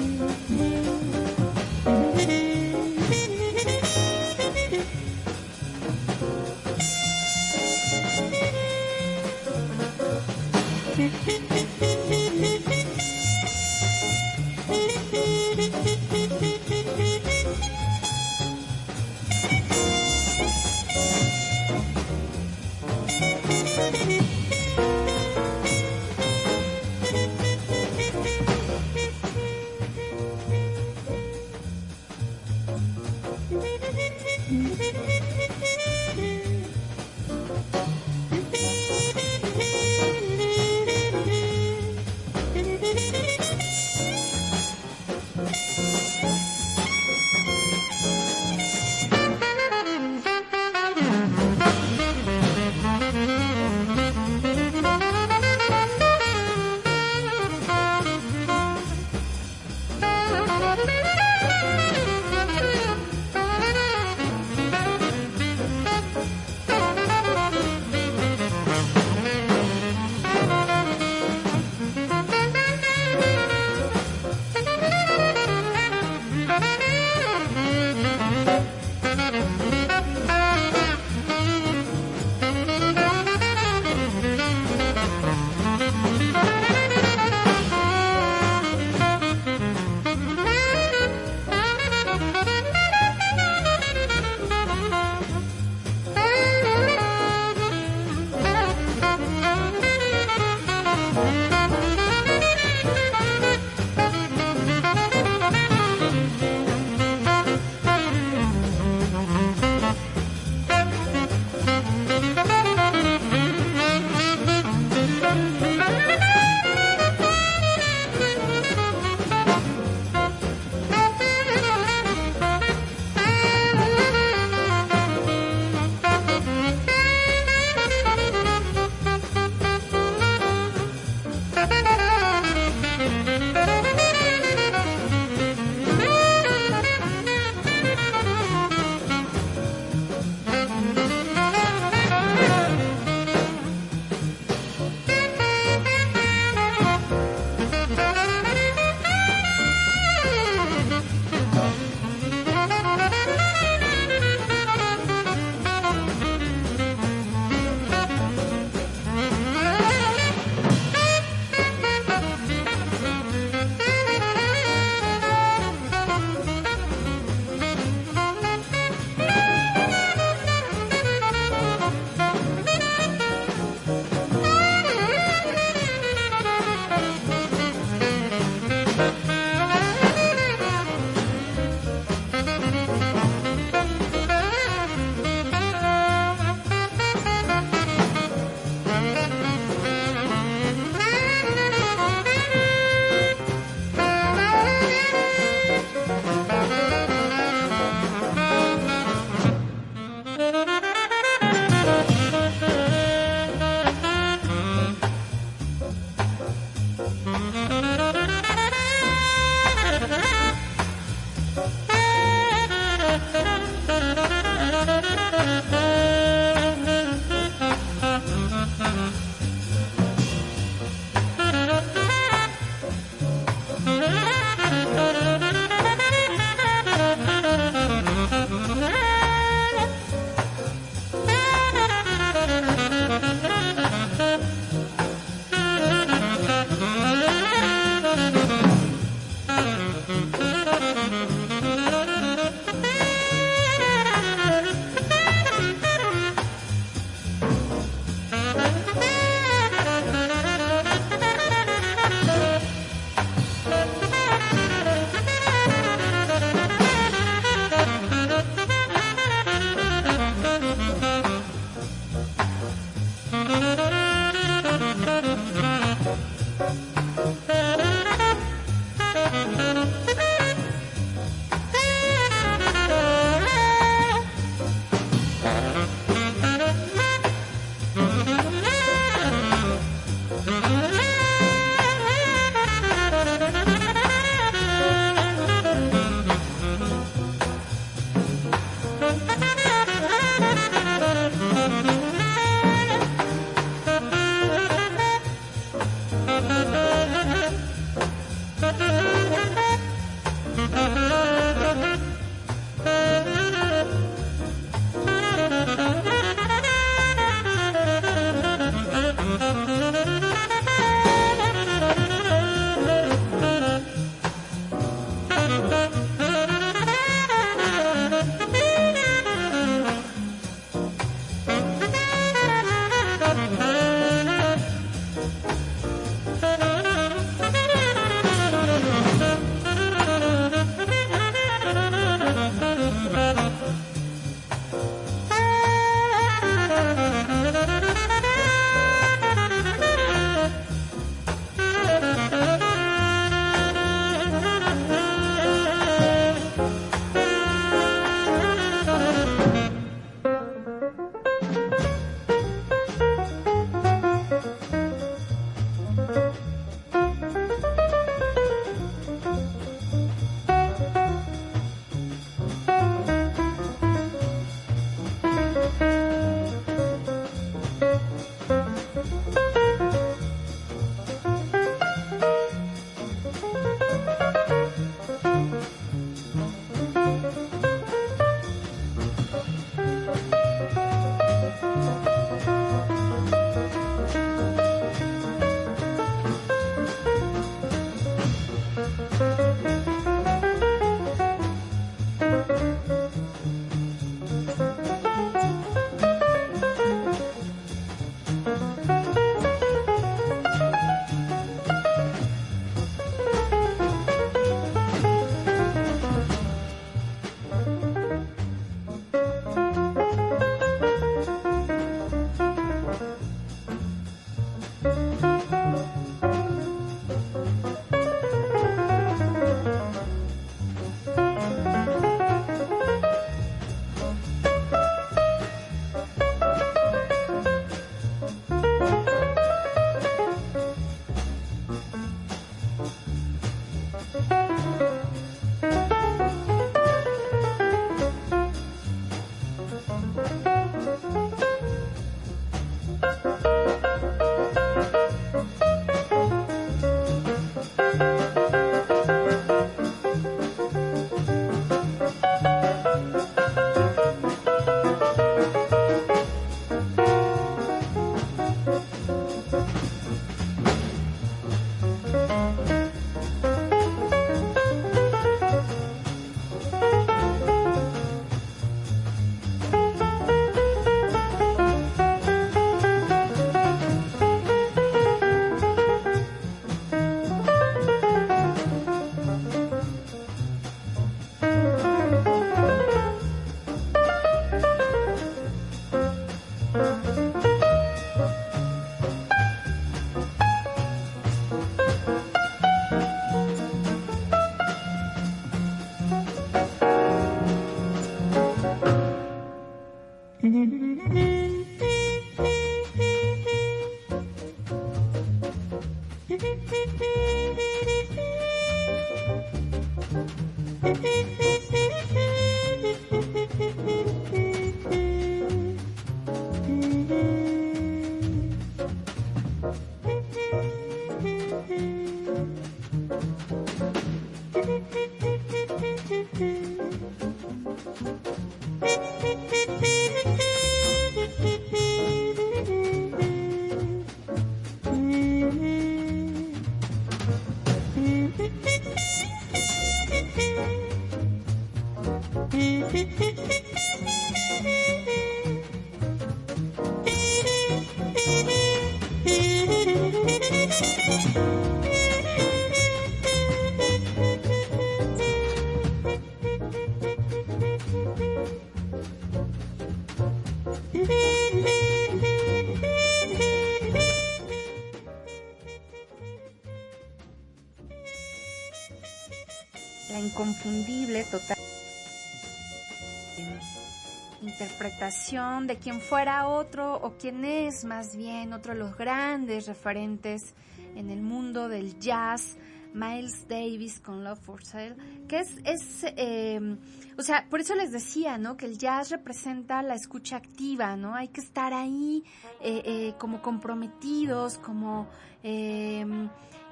De quien fuera otro o quien es más bien otro de los grandes referentes en el mundo del jazz, Miles Davis con Love for Sale, que es, es eh, o sea, por eso les decía, ¿no? Que el jazz representa la escucha activa, ¿no? Hay que estar ahí eh, eh, como comprometidos, como... Eh,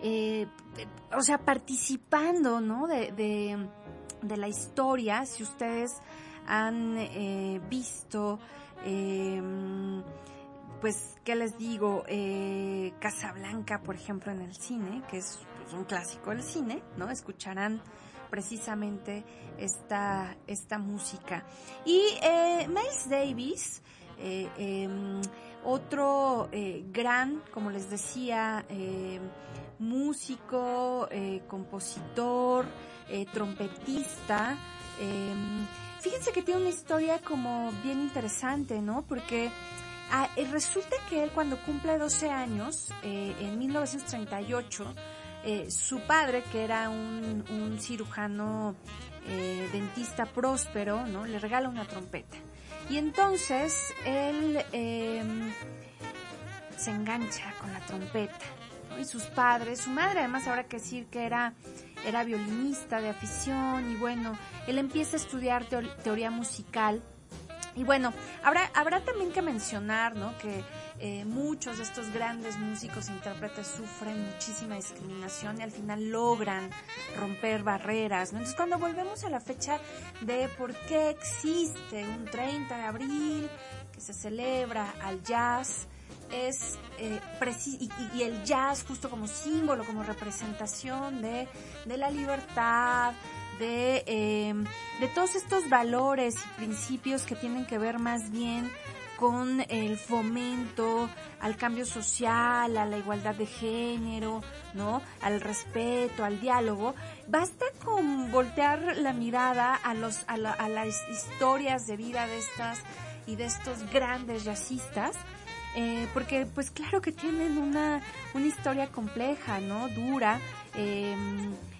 eh, o sea, participando, ¿no? De, de, la historia, si ustedes han eh, visto, eh, pues, ¿qué les digo? Eh, Casablanca, por ejemplo, en el cine, que es pues, un clásico del cine, ¿no? Escucharán precisamente esta, esta música. Y eh, Miles Davis, eh, eh, otro eh, gran, como les decía, eh, músico, compositor, trompetista. Fíjense que tiene una historia como bien interesante, ¿no? Porque ah, eh, resulta que él cuando cumple 12 años, eh, en 1938, eh, su padre, que era un, cirujano eh, dentista próspero, ¿no? Le regala una trompeta. Y entonces él eh, se engancha con la trompeta y sus padres, su madre además ahora que decir que era, era violinista de afición y bueno, él empieza a estudiar teor teoría musical y bueno, habrá, habrá también que mencionar, ¿no? Que eh, muchos de estos grandes músicos e intérpretes sufren muchísima discriminación y al final logran romper barreras, ¿no? Entonces cuando volvemos a la fecha de por qué existe un 30 de abril que se celebra al jazz, es eh, y, el jazz justo como símbolo, como representación de, de la libertad, de, eh, de todos estos valores y principios que tienen que ver más bien con el fomento al cambio social, a la igualdad de género, ¿no? Al respeto, al diálogo. Basta con voltear la mirada a los a, la, a las historias de vida de estas y de estos grandes jazzistas eh, porque pues claro que tienen una, una historia compleja, ¿no? Dura, eh,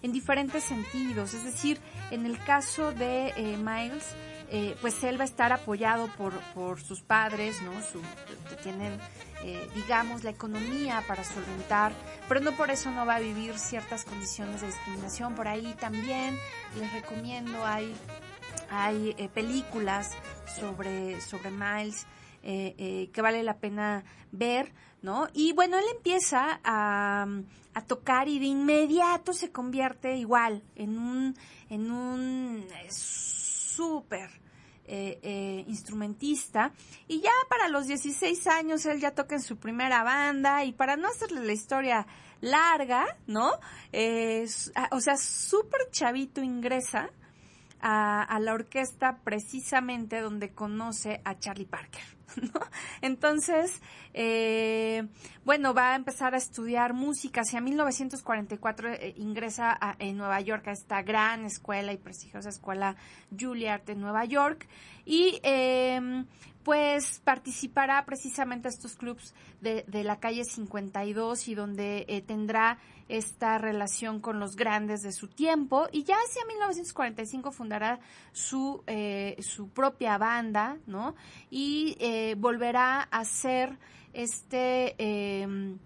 en diferentes sentidos. Es decir, en el caso de eh, Miles, eh, pues él va a estar apoyado por, por sus padres, ¿no? Su, tienen, eh, digamos, la economía para solventar, pero no por eso no va a vivir ciertas condiciones de discriminación. Por ahí también les recomiendo, hay, hay eh, películas sobre, sobre Miles, eh, eh, que vale la pena ver, ¿no? Y bueno, él empieza a, tocar y de inmediato se convierte igual en un, en un súper eh, eh, instrumentista y ya para los 16 años él ya toca en su primera banda y para no hacerle la historia larga, ¿no? Eh, o sea, súper chavito ingresa a, la orquesta precisamente donde conoce a Charlie Parker. ¿no? Entonces, eh, bueno, va a empezar a estudiar música. Hacia 1944 eh, ingresa en Nueva York a esta gran escuela y prestigiosa escuela Juilliard en Nueva York y eh, pues participará precisamente a estos clubs de, de la calle 52 y donde eh, tendrá esta relación con los grandes de su tiempo y ya hacia 1945 fundará su, eh, su propia banda, ¿no? Y eh, volverá a ser este... Eh,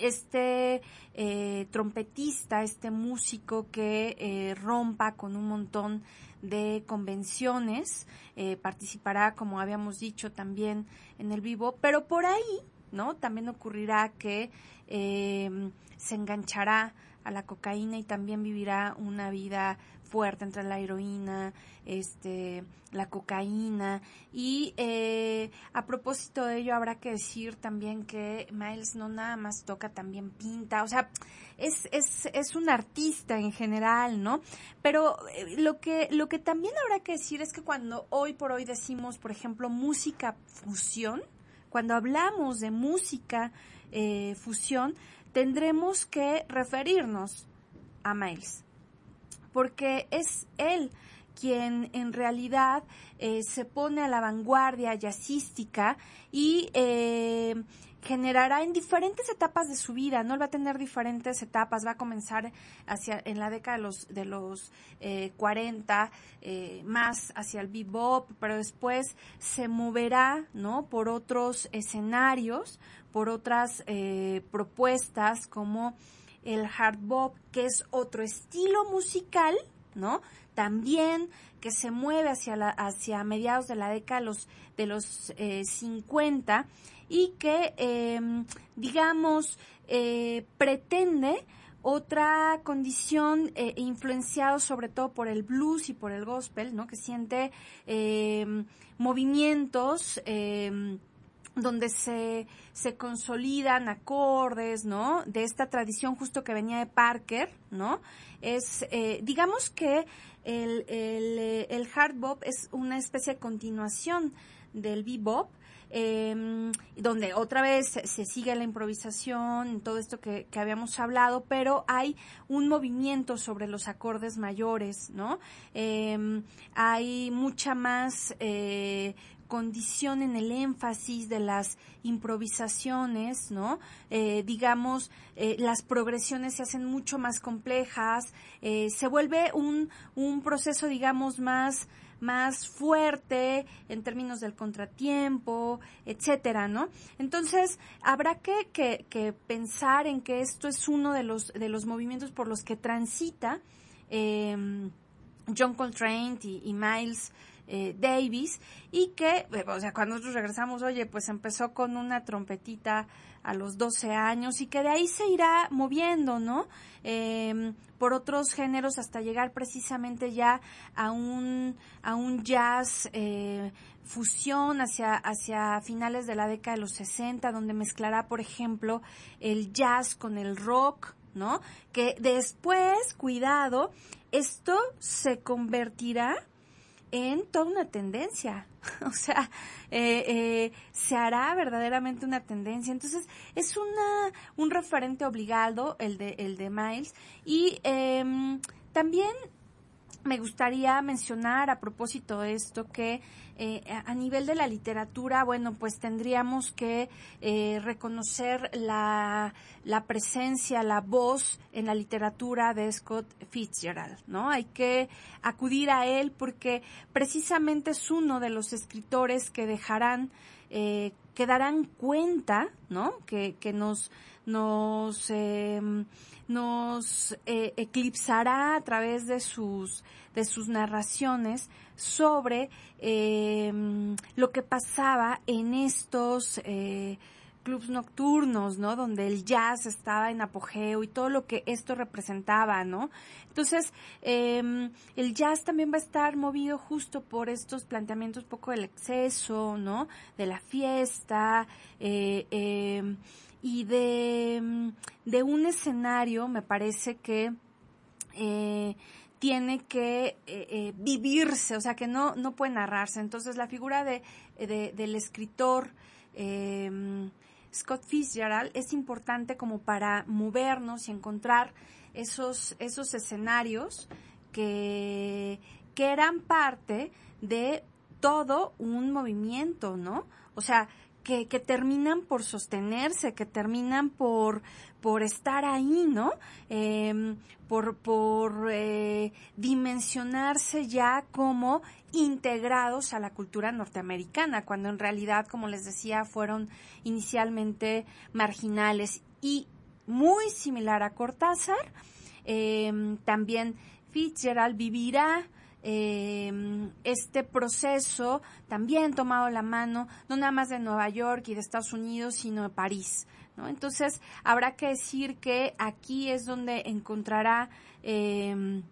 este eh, trompetista, este músico que eh, rompa con un montón de convenciones, eh, participará, como habíamos dicho, también en el vivo, pero por ahí, ¿no? También ocurrirá que se enganchará a la cocaína y también vivirá una vida fuerte entre la heroína, este, la cocaína. Y eh, a propósito de ello habrá que decir también que Miles no nada más toca, también pinta, o sea, es, es, es un artista en general, ¿no? Pero eh, lo que, lo que también habrá que decir es que cuando hoy por hoy decimos, por ejemplo, música fusión, cuando hablamos de música eh, fusión, tendremos que referirnos a Miles porque es él quien en realidad eh, se pone a la vanguardia jazzística y eh, generará en diferentes etapas de su vida, ¿no? va a tener diferentes etapas, va a comenzar hacia, en la década de los, de los 40, eh, más hacia el bebop, pero después se moverá, ¿no? Por otros escenarios, por otras propuestas como el hard bop, que es otro estilo musical, ¿no? También que se mueve hacia, la, hacia mediados de la década los, de los 50 eh, y que, em, digamos, eh, pretende otra condición eh, influenciado sobre todo por el blues y por el gospel, ¿no? Que siente em, movimientos em, donde se, se consolidan acordes, ¿no? De esta tradición justo que venía de Parker, ¿no? Es, eh, digamos que el, el, eh, el, hard bop es una especie de continuación del bebop, eh, donde otra vez se, sigue la improvisación, todo esto que, que, habíamos hablado, pero hay un movimiento sobre los acordes mayores, ¿no? Eh, hay mucha más eh, condición en el énfasis de las improvisaciones, ¿no? Eh, digamos, eh, las progresiones se hacen mucho más complejas, eh, se vuelve un, un proceso, digamos, más más fuerte en términos del contratiempo, etcétera, ¿no? Entonces, habrá que, que, que, pensar en que esto es uno de los, de los movimientos por los que transita eh, John Coltrane y Miles eh, Davis y que, eh, o sea, cuando nosotros regresamos, oye, pues empezó con una trompetita a los 12 años y que de ahí se irá moviendo, ¿no? Eh, por otros géneros hasta llegar precisamente ya a un, a un jazz eh, fusión hacia, hacia finales de la década de los 60, donde mezclará, por ejemplo, el jazz con el rock, ¿no? Que después, cuidado, esto se convertirá en toda una tendencia. o sea, eh, eh, se hará verdaderamente una tendencia. Entonces, es una, un referente obligado el de, el de Miles. Y eh, también me gustaría mencionar a propósito de esto que eh, a nivel de la literatura, bueno, pues tendríamos que eh, reconocer la, la, presencia, la voz en la literatura de Scott Fitzgerald, ¿no? Hay que acudir a él porque precisamente es uno de los escritores que dejarán, eh, que darán cuenta, ¿no? Que, que nos, nos, em, nos eh, eclipsará a través de sus, de sus narraciones sobre em, lo que pasaba en estos eh, clubs nocturnos, ¿no? Donde el jazz estaba en apogeo y todo lo que esto representaba, ¿no? Entonces, eh, el jazz también va a estar movido justo por estos planteamientos poco del exceso, ¿no? De la fiesta, eh, eh, y de, mm, de un escenario, me parece que eh, tiene que eh, eh, vivirse, o sea, que no, no puede narrarse. Entonces, la figura de, de del escritor eh, Scott Fitzgerald es importante como para movernos y encontrar esos, esos escenarios que, que eran parte de todo un movimiento, ¿no? O sea, que, que terminan por sostenerse, que terminan por, por estar ahí, ¿no? Eh, por por eh, dimensionarse ya como integrados a la cultura norteamericana, cuando en realidad, como les decía, fueron inicialmente marginales. Y muy similar a Cortázar. Em, también Fitzgerald vivirá em, este proceso también tomado la mano, no nada más de Nueva York y de Estados Unidos, sino de París. ¿no? Entonces, habrá que decir que aquí es donde encontrará em,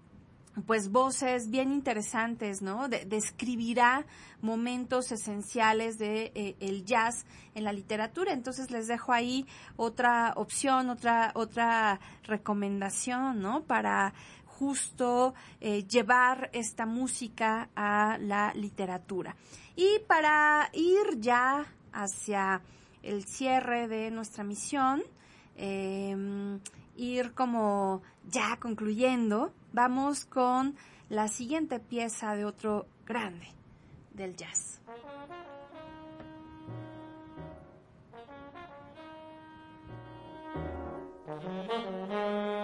pues voces bien interesantes, ¿no? describirá momentos esenciales de eh, el jazz en la literatura. Entonces les dejo ahí otra opción, otra otra recomendación, ¿no? Para justo eh, llevar esta música a la literatura. Y para ir ya hacia el cierre de nuestra misión, em, ir como ya concluyendo, vamos con la siguiente pieza de otro grande del jazz.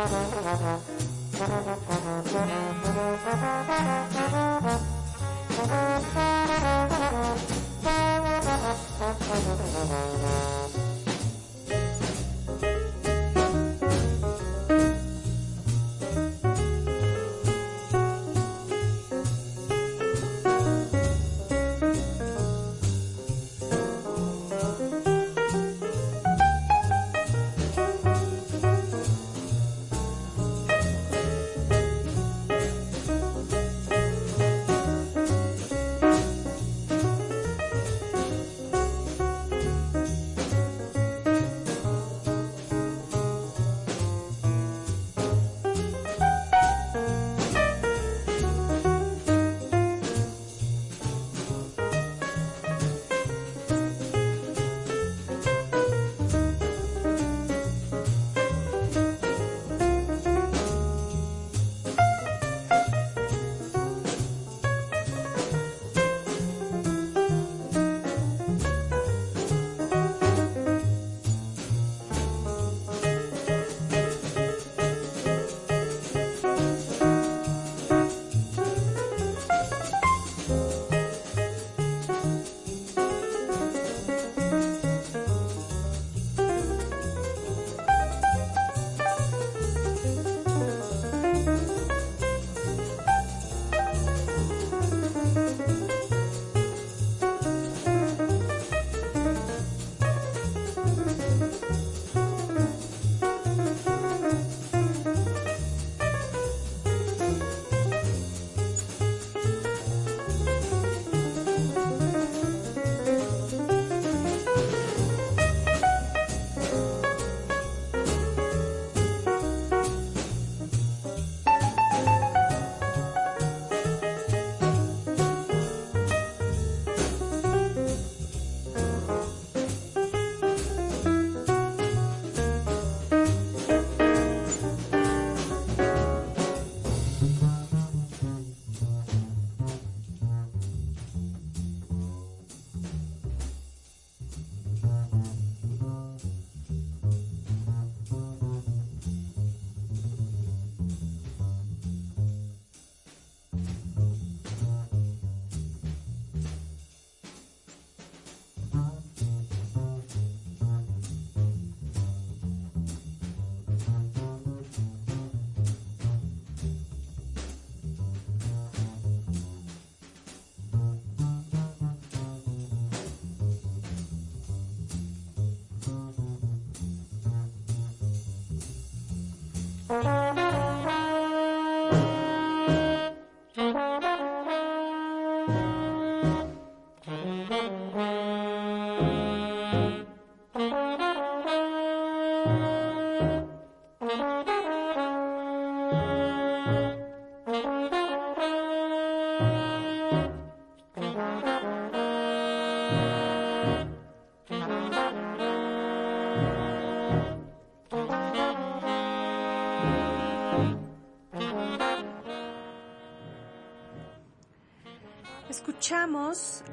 Mm-hmm.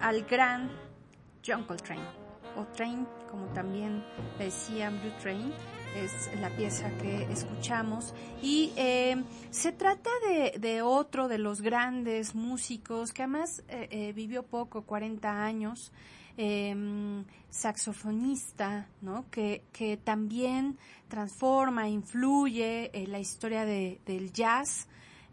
Al gran John Coltrane, o Train, como también decían Blue Train, es la pieza que escuchamos. Y eh, se trata de, otro de los grandes músicos que además eh, eh, vivió poco, 40 años, em, saxofonista, ¿no? Que, que también transforma, influye en la historia de, del jazz.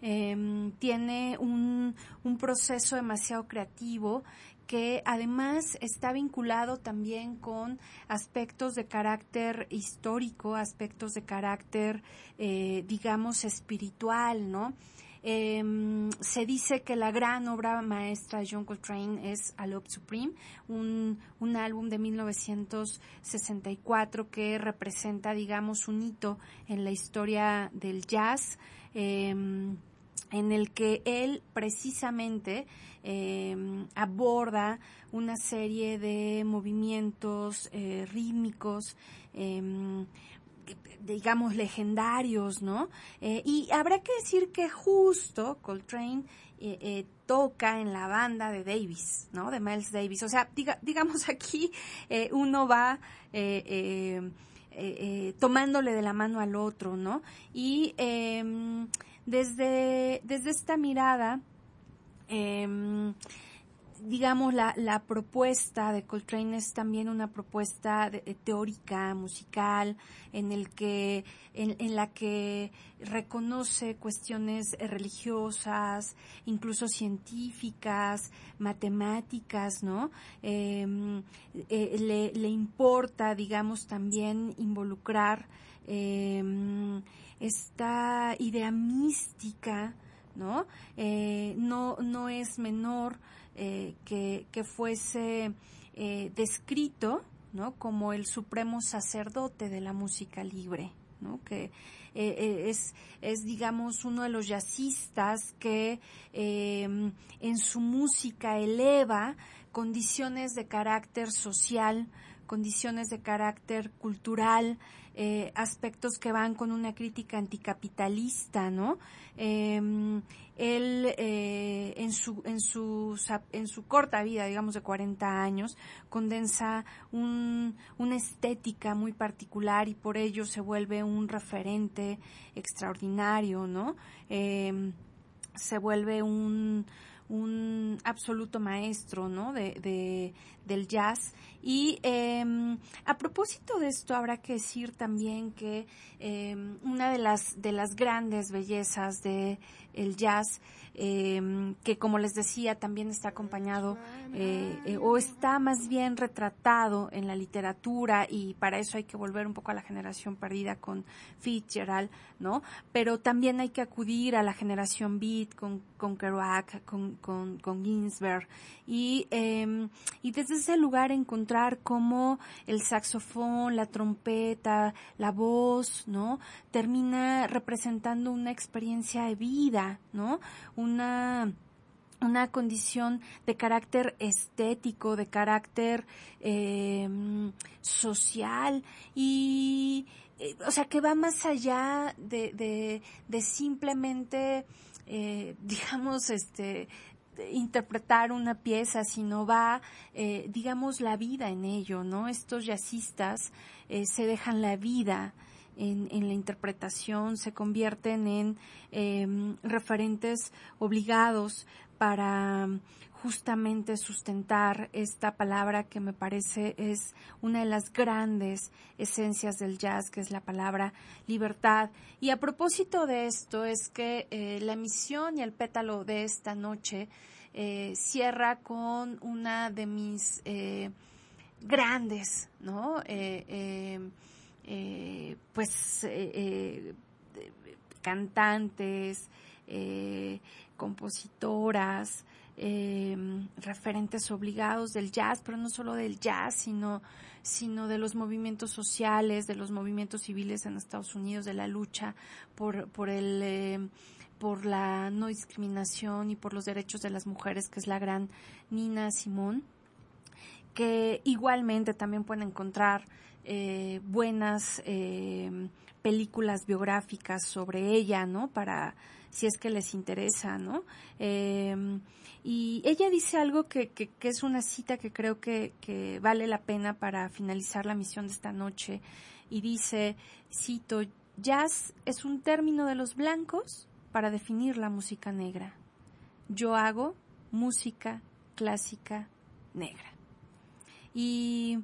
Em, tiene un, un proceso demasiado creativo que además está vinculado también con aspectos de carácter histórico, aspectos de carácter, eh, digamos, espiritual, ¿no? Eh, se dice que la gran obra maestra de John Coltrane es A Love Supreme, un, un álbum de 1964 que representa, digamos, un hito en la historia del jazz. Eh, en el que él precisamente eh, aborda una serie de movimientos eh, rítmicos, eh, digamos, legendarios, ¿no? Eh, y habrá que decir que justo Coltrane eh, eh, toca en la banda de Davis, ¿no? De Miles Davis. O sea, diga, digamos aquí uno va tomándole de la mano al otro, ¿no? Y em, desde, desde esta mirada, eh, digamos, la, la, propuesta de Coltrane es también una propuesta de, teórica, musical, en, el que, en, en, la que reconoce cuestiones religiosas, incluso científicas, matemáticas, ¿no? Eh, eh, le, le, importa, digamos, también involucrar eh, esta idea mística, ¿no? Eh, no, no es menor eh, que, que, fuese eh, descrito, ¿no? Como el supremo sacerdote de la música libre, ¿no? Que es, es, digamos, uno de los jazzistas que en su música eleva condiciones de carácter social, condiciones de carácter cultural, eh, aspectos que van con una crítica anticapitalista, ¿no? Eh, él eh, en su en su en su corta vida, digamos de 40 años, condensa un, una estética muy particular y por ello se vuelve un referente extraordinario, ¿no? Eh, se vuelve un un absoluto maestro ¿no? de, de del jazz. Y eh, a propósito de esto, habrá que decir también que eh, una de las, de las grandes bellezas de el jazz, eh, que como les decía, también está acompañado eh, eh, o está más bien retratado en la literatura y para eso hay que volver un poco a la generación perdida con Fitzgerald, ¿no? Pero también hay que acudir a la generación beat con, con Kerouac, con, con, con Ginsberg y, em, y desde ese lugar encontrar cómo el saxofón, la trompeta, la voz, ¿no? Termina representando una experiencia de vida, ¿no? Una, una condición de carácter estético, de carácter eh, social y, eh, o sea, que va más allá de, de, de simplemente, eh, digamos, este, interpretar una pieza, sino va, eh, digamos, la vida en ello, ¿no? Estos jazzistas eh, se dejan la vida en, en, la interpretación, se convierten en eh, referentes obligados para justamente sustentar esta palabra que me parece es una de las grandes esencias del jazz, que es la palabra libertad. Y a propósito de esto es que eh, la emisión y el pétalo de esta noche eh, cierra con una de mis eh, grandes, ¿no? pues cantantes, compositoras, eh, referentes obligados del jazz, pero no solo del jazz, sino, sino de los movimientos sociales, de los movimientos civiles en Estados Unidos, de la lucha por, por el, eh, por la no discriminación y por los derechos de las mujeres, que es la gran Nina Simón, que igualmente también pueden encontrar eh, buenas películas biográficas sobre ella, ¿no? Para si es que les interesa, ¿no? Eh, y ella dice algo que, que, que, es una cita que creo que, que vale la pena para finalizar la misión de esta noche. Y dice, cito, jazz es un término de los blancos para definir la música negra. Yo hago música clásica negra. Y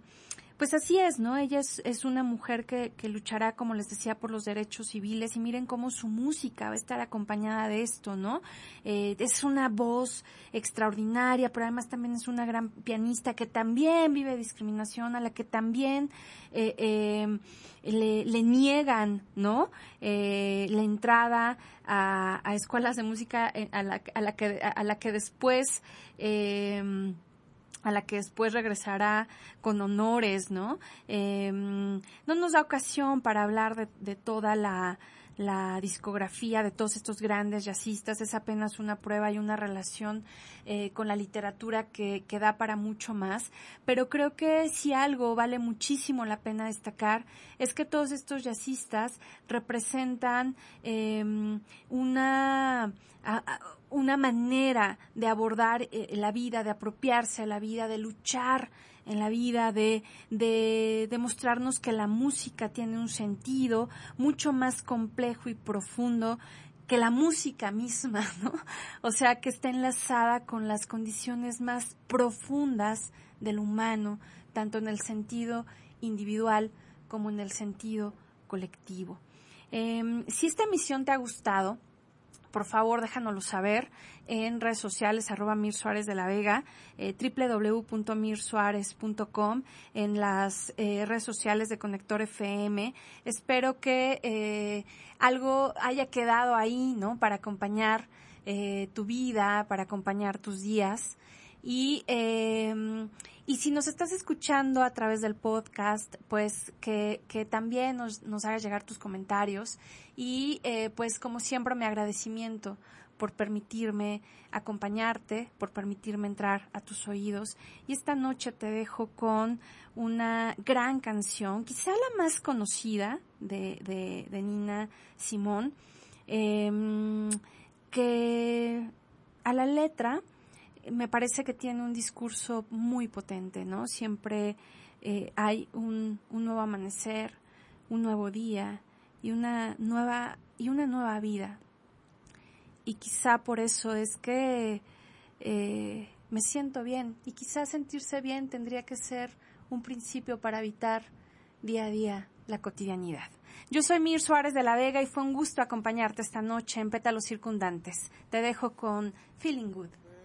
pues así es, ¿no? Ella es, es una mujer que, que, luchará, como les decía, por los derechos civiles y miren cómo su música va a estar acompañada de esto, ¿no? Eh, es una voz extraordinaria, pero además también es una gran pianista que también vive discriminación, a la que también eh, eh, le, le, niegan, ¿no? Eh, la entrada a, escuelas de música a la, a la, que, a la que después a la que después regresará con honores, ¿no? Eh, no nos da ocasión para hablar de, de toda la, la, discografía de todos estos grandes jazzistas, es apenas una prueba y una relación eh, con la literatura que, que, da para mucho más, pero creo que si algo vale muchísimo la pena destacar es que todos estos jazzistas representan eh, una... Una manera de abordar eh, la vida, de apropiarse a la vida, de luchar en la vida, de, de demostrarnos que la música tiene un sentido mucho más complejo y profundo que la música misma, ¿no? O sea, que está enlazada con las condiciones más profundas del humano, tanto en el sentido individual como en el sentido colectivo. Eh, si esta emisión te ha gustado, por favor déjanoslo saber en redes sociales arroba Mir Suárez de la Vega, eh, www.mirsuárez.com, en las eh, redes sociales de Conector FM. Espero que eh, algo haya quedado ahí, ¿no? Para acompañar eh, tu vida, para acompañar tus días. Y, eh, y si nos estás escuchando a través del podcast, pues que, que también nos, nos hagas llegar tus comentarios. Y eh, pues como siempre mi agradecimiento por permitirme acompañarte, por permitirme entrar a tus oídos. Y esta noche te dejo con una gran canción, quizá la más conocida de, de, Nina Simón, eh, que a la letra me parece que tiene un discurso muy potente, ¿no? Siempre eh, hay un, un, nuevo amanecer, un nuevo día y una nueva y una nueva vida. Y quizá por eso es que eh, me siento bien y quizá sentirse bien tendría que ser un principio para evitar día a día la cotidianidad. Yo soy Mir Suárez de la Vega y fue un gusto acompañarte esta noche en Pétalos Circundantes. Te dejo con Feeling Good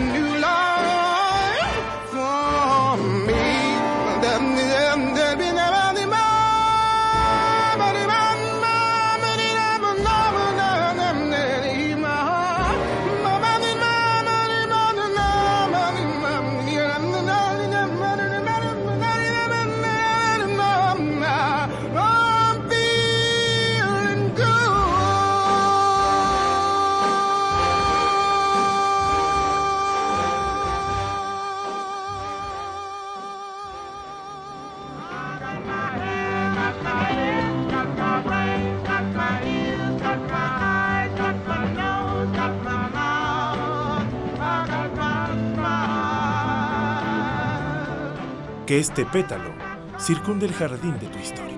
new Que este pétalo circunde el jardín de tu historia.